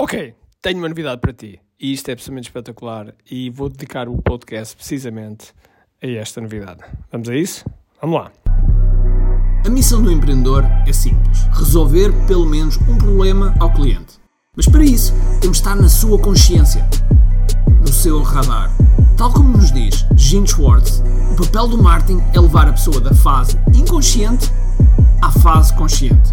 Ok, tenho uma novidade para ti e isto é absolutamente espetacular e vou dedicar o podcast precisamente a esta novidade. Vamos a isso? Vamos lá. A missão do empreendedor é simples: resolver pelo menos um problema ao cliente. Mas para isso, temos de estar na sua consciência, no seu radar. Tal como nos diz Gene Schwartz, o papel do marketing é levar a pessoa da fase inconsciente à fase consciente,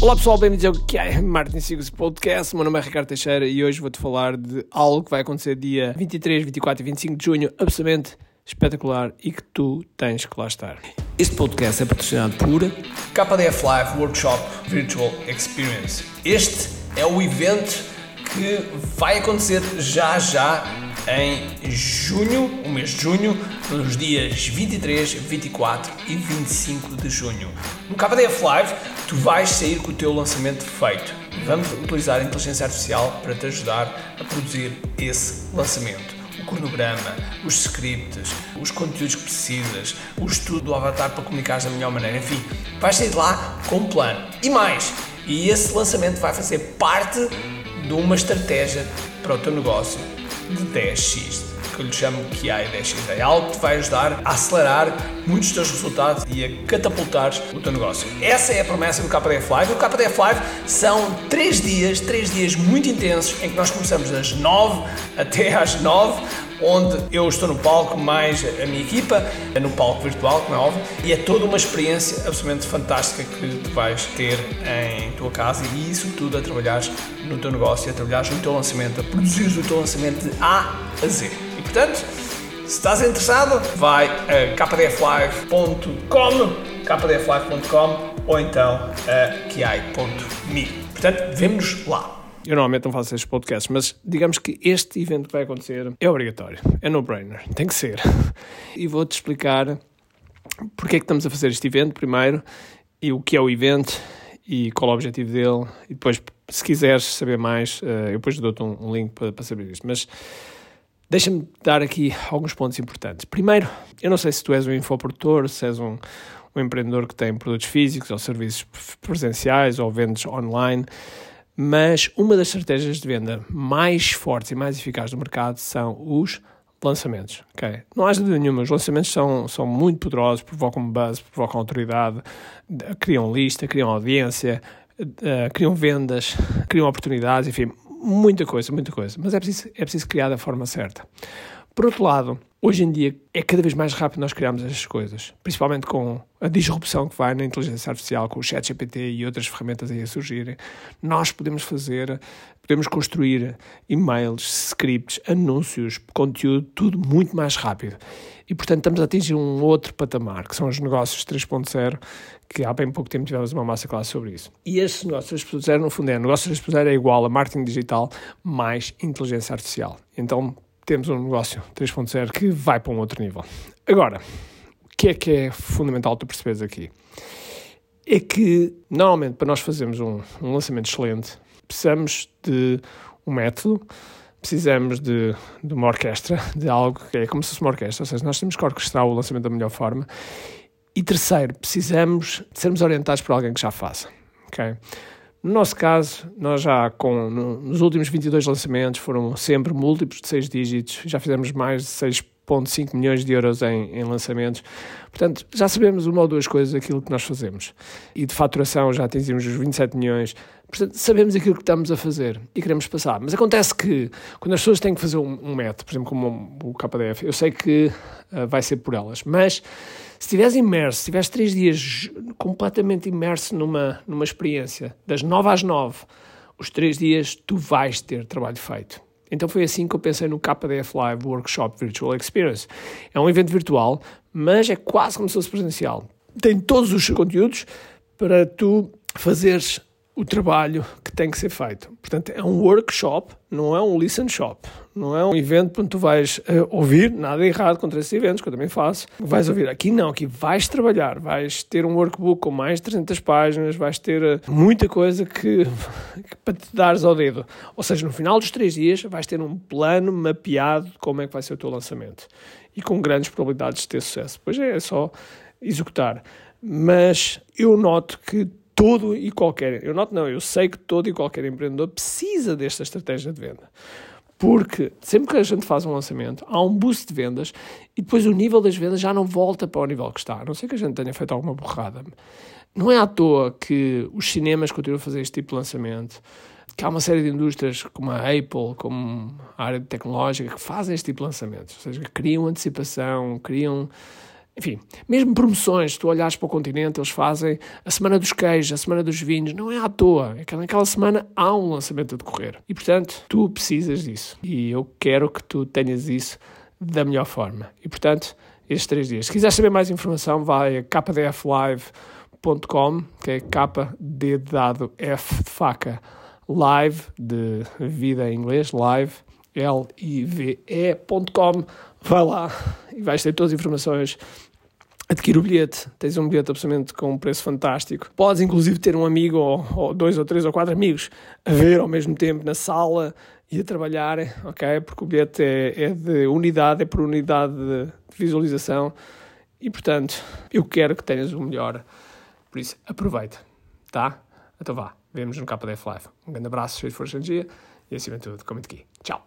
Olá pessoal, bem-vindos ao que é Martin Secrets Podcast. Meu nome é Ricardo Teixeira e hoje vou-te falar de algo que vai acontecer dia 23, 24 e 25 de junho, absolutamente espetacular e que tu tens que lá estar. Este podcast é patrocinado por KDF Live Workshop Virtual Experience. Este é o evento que vai acontecer já já em junho, o mês de junho, nos dias 23, 24 e 25 de junho. No KDF Live, tu vais sair com o teu lançamento feito. Vamos utilizar a inteligência artificial para te ajudar a produzir esse lançamento o cronograma, os scripts, os conteúdos que precisas, o estudo do avatar para comunicar da melhor maneira, enfim, vais sair de lá com um plano. E mais, e esse lançamento vai fazer parte de uma estratégia para o teu negócio de 10x que eu lhe chamo QI 10x. É algo que te vai ajudar a acelerar muitos dos teus resultados e a catapultar o teu negócio. Essa é a promessa do KDF Live. O KDF Live são 3 dias, 3 dias muito intensos em que nós começamos das 9 até às 9 onde eu estou no palco, mais a minha equipa, no palco virtual, como é óbvio, e é toda uma experiência absolutamente fantástica que tu vais ter em tua casa e isso tudo a trabalhares no teu negócio, a trabalhares no teu lançamento, a produzires o teu lançamento de A a Z. Portanto, se estás interessado, vai a kdflive.com, kdflive.com ou então a kiai.me. Portanto, vemos lá. Eu normalmente não faço estes podcasts, mas digamos que este evento que vai acontecer é obrigatório, é no-brainer, tem que ser. E vou-te explicar porque é que estamos a fazer este evento primeiro, e o que é o evento, e qual é o objetivo dele, e depois, se quiseres saber mais, eh, eu depois dou-te um link para, para saber isto. Mas deixa-me dar aqui alguns pontos importantes. Primeiro, eu não sei se tu és um infoprodutor, se és um, um empreendedor que tem produtos físicos ou serviços presenciais ou vendes online, mas uma das estratégias de venda mais fortes e mais eficazes do mercado são os lançamentos. Okay? Não há dúvida nenhuma, os lançamentos são, são muito poderosos, provocam buzz, provocam autoridade, criam lista, criam audiência, uh, criam vendas, criam oportunidades, enfim, muita coisa, muita coisa. Mas é preciso, é preciso criar da forma certa. Por outro lado, hoje em dia é cada vez mais rápido nós criarmos estas coisas, principalmente com a disrupção que vai na inteligência artificial, com o chat GPT e outras ferramentas aí a surgirem. Nós podemos fazer, podemos construir e-mails, scripts, anúncios, conteúdo, tudo muito mais rápido. E, portanto, estamos a atingir um outro patamar, que são os negócios 3.0, que há bem pouco tempo tivemos uma massa classe sobre isso. E estes negócios 3.0, no fundo, é negócios 3.0 é igual a marketing digital mais inteligência artificial. Então, temos um negócio 3.0 que vai para um outro nível. Agora, o que é que é fundamental tu perceberes aqui? É que, normalmente, para nós fazermos um, um lançamento excelente, precisamos de um método, precisamos de, de, uma orquestra, de algo que é como se fosse uma orquestra, ou seja, nós temos que orquestrar o lançamento da melhor forma. E terceiro, precisamos de sermos orientados por alguém que já faça. Okay? No nosso caso, nós já com, no, nos últimos 22 lançamentos foram sempre múltiplos de 6 dígitos, já fizemos mais de 6,5 milhões de euros em, em, lançamentos. Portanto, já sabemos uma ou duas coisas daquilo que nós fazemos. E de faturação já atingimos os 27 milhões. Portanto, sabemos aquilo que estamos a fazer e queremos passar. Mas acontece que quando as pessoas têm que fazer um, um método, por exemplo, como o KDF, eu sei que uh, vai ser por elas, mas se estiveres imerso, se estiveres três dias completamente imerso numa, numa experiência, das nove às nove, os três dias tu vais ter trabalho feito. Então foi assim que eu pensei no KDF Live Workshop Virtual Experience. É um evento virtual, mas é quase como se fosse presencial. Tem todos os conteúdos para tu fazeres o trabalho que tem que ser feito. Portanto, é um workshop, não é um listen shop. Não é um evento onde tu vais uh, ouvir, nada errado contra esses eventos, que eu também faço. Vais ouvir. Aqui não, aqui vais trabalhar, vais ter um workbook com mais de 300 páginas, vais ter uh, muita coisa que, que, para te dares ao dedo. Ou seja, no final dos três dias vais ter um plano mapeado de como é que vai ser o teu lançamento. E com grandes probabilidades de ter sucesso. Pois é, é só executar. Mas eu noto que todo e qualquer, eu noto não, eu sei que todo e qualquer empreendedor precisa desta estratégia de venda. Porque sempre que a gente faz um lançamento, há um boost de vendas e depois o nível das vendas já não volta para o nível que está. A não sei que a gente tenha feito alguma borrada. Não é à toa que os cinemas continuam a fazer este tipo de lançamento, que há uma série de indústrias como a Apple, como a área tecnológica, que fazem este tipo de lançamentos. Ou seja, criam antecipação, criam enfim, mesmo promoções, se tu olhares para o continente, eles fazem a semana dos queijos, a semana dos vinhos, não é à toa. É que naquela semana há um lançamento a decorrer. E portanto, tu precisas disso. E eu quero que tu tenhas isso da melhor forma. E portanto, estes três dias. Se quiseres saber mais informação, vai a kdflive.com, que é capa de dado F de faca, live, de vida em inglês, live, L-I-V-E.com. Vai lá e vais ter todas as informações adquire o bilhete, tens um bilhete absolutamente com um preço fantástico. Podes inclusive ter um amigo, ou, ou, dois ou três ou quatro amigos, a ver ao mesmo tempo na sala e a trabalhar, ok? Porque o bilhete é, é de unidade, é por unidade de visualização e, portanto, eu quero que tenhas o melhor. Por isso, aproveita, tá? Então vá, vemos no KDF Live. Um grande abraço, cheio de força de dia e acima de tudo, comente aqui. Tchau!